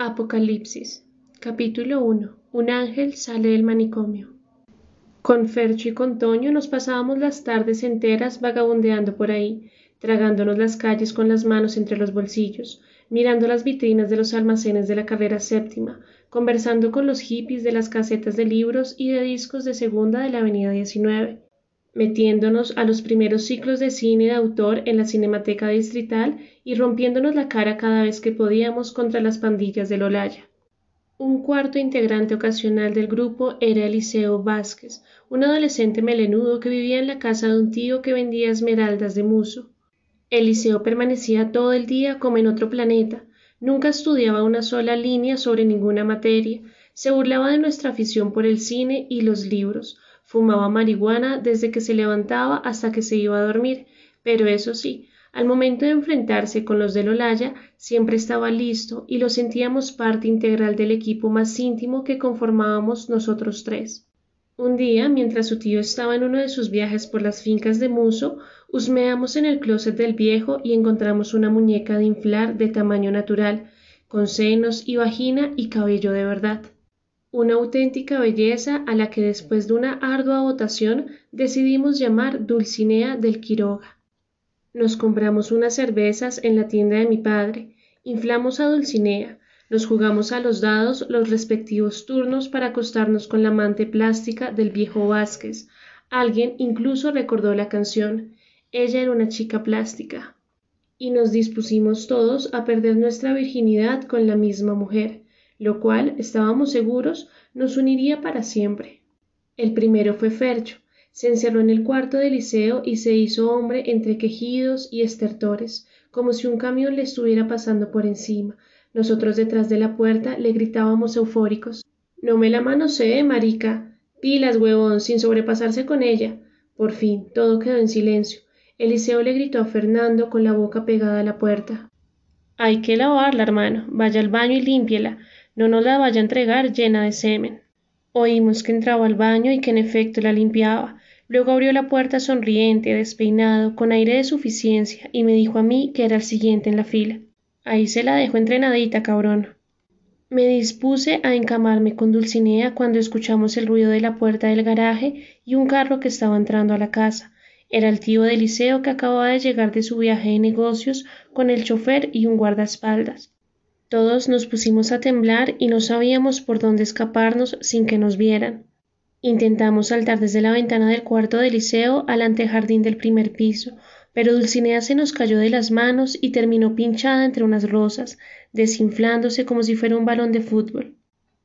Apocalipsis Capítulo 1 Un ángel sale del manicomio. Con Fercho y con Toño nos pasábamos las tardes enteras vagabundeando por ahí, tragándonos las calles con las manos entre los bolsillos, mirando las vitrinas de los almacenes de la carrera séptima, conversando con los hippies de las casetas de libros y de discos de segunda de la avenida 19, metiéndonos a los primeros ciclos de cine de autor en la Cinemateca Distrital y rompiéndonos la cara cada vez que podíamos contra las pandillas del Olaya. Un cuarto integrante ocasional del grupo era Eliseo Vázquez, un adolescente melenudo que vivía en la casa de un tío que vendía esmeraldas de muso. Eliseo permanecía todo el día como en otro planeta, nunca estudiaba una sola línea sobre ninguna materia, se burlaba de nuestra afición por el cine y los libros, fumaba marihuana desde que se levantaba hasta que se iba a dormir, pero eso sí, al momento de enfrentarse con los del Olaya, siempre estaba listo y lo sentíamos parte integral del equipo más íntimo que conformábamos nosotros tres. Un día, mientras su tío estaba en uno de sus viajes por las fincas de Muso, husmeamos en el closet del viejo y encontramos una muñeca de inflar de tamaño natural, con senos y vagina y cabello de verdad una auténtica belleza a la que después de una ardua votación decidimos llamar Dulcinea del Quiroga. Nos compramos unas cervezas en la tienda de mi padre, inflamos a Dulcinea, nos jugamos a los dados los respectivos turnos para acostarnos con la mante plástica del viejo Vázquez. Alguien incluso recordó la canción. Ella era una chica plástica. Y nos dispusimos todos a perder nuestra virginidad con la misma mujer lo cual, estábamos seguros, nos uniría para siempre. El primero fue Fercho. Se encerró en el cuarto del liceo y se hizo hombre entre quejidos y estertores, como si un camión le estuviera pasando por encima. Nosotros detrás de la puerta le gritábamos eufóricos. No me la manosee, marica. Pilas, huevón, sin sobrepasarse con ella. Por fin, todo quedó en silencio. Eliseo le gritó a Fernando con la boca pegada a la puerta. Hay que lavarla, hermano. Vaya al baño y límpiela no nos la vaya a entregar llena de semen. Oímos que entraba al baño y que en efecto la limpiaba. Luego abrió la puerta sonriente, despeinado, con aire de suficiencia, y me dijo a mí que era el siguiente en la fila. Ahí se la dejo entrenadita, cabrón. Me dispuse a encamarme con Dulcinea cuando escuchamos el ruido de la puerta del garaje y un carro que estaba entrando a la casa. Era el tío de Eliseo que acababa de llegar de su viaje de negocios con el chofer y un guardaespaldas. Todos nos pusimos a temblar y no sabíamos por dónde escaparnos sin que nos vieran. Intentamos saltar desde la ventana del cuarto del liceo al antejardín del primer piso, pero Dulcinea se nos cayó de las manos y terminó pinchada entre unas rosas, desinflándose como si fuera un balón de fútbol.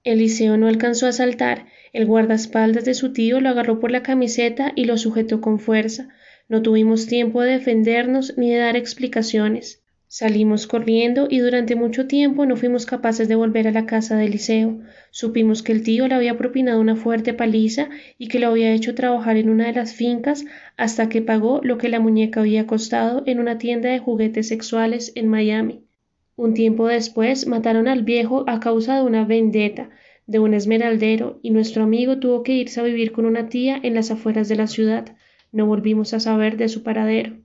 Eliseo no alcanzó a saltar, el guardaespaldas de su tío lo agarró por la camiseta y lo sujetó con fuerza. No tuvimos tiempo de defendernos ni de dar explicaciones. Salimos corriendo y durante mucho tiempo no fuimos capaces de volver a la casa de Eliseo. Supimos que el tío le había propinado una fuerte paliza y que lo había hecho trabajar en una de las fincas hasta que pagó lo que la muñeca había costado en una tienda de juguetes sexuales en Miami. Un tiempo después mataron al viejo a causa de una vendetta de un esmeraldero y nuestro amigo tuvo que irse a vivir con una tía en las afueras de la ciudad. No volvimos a saber de su paradero.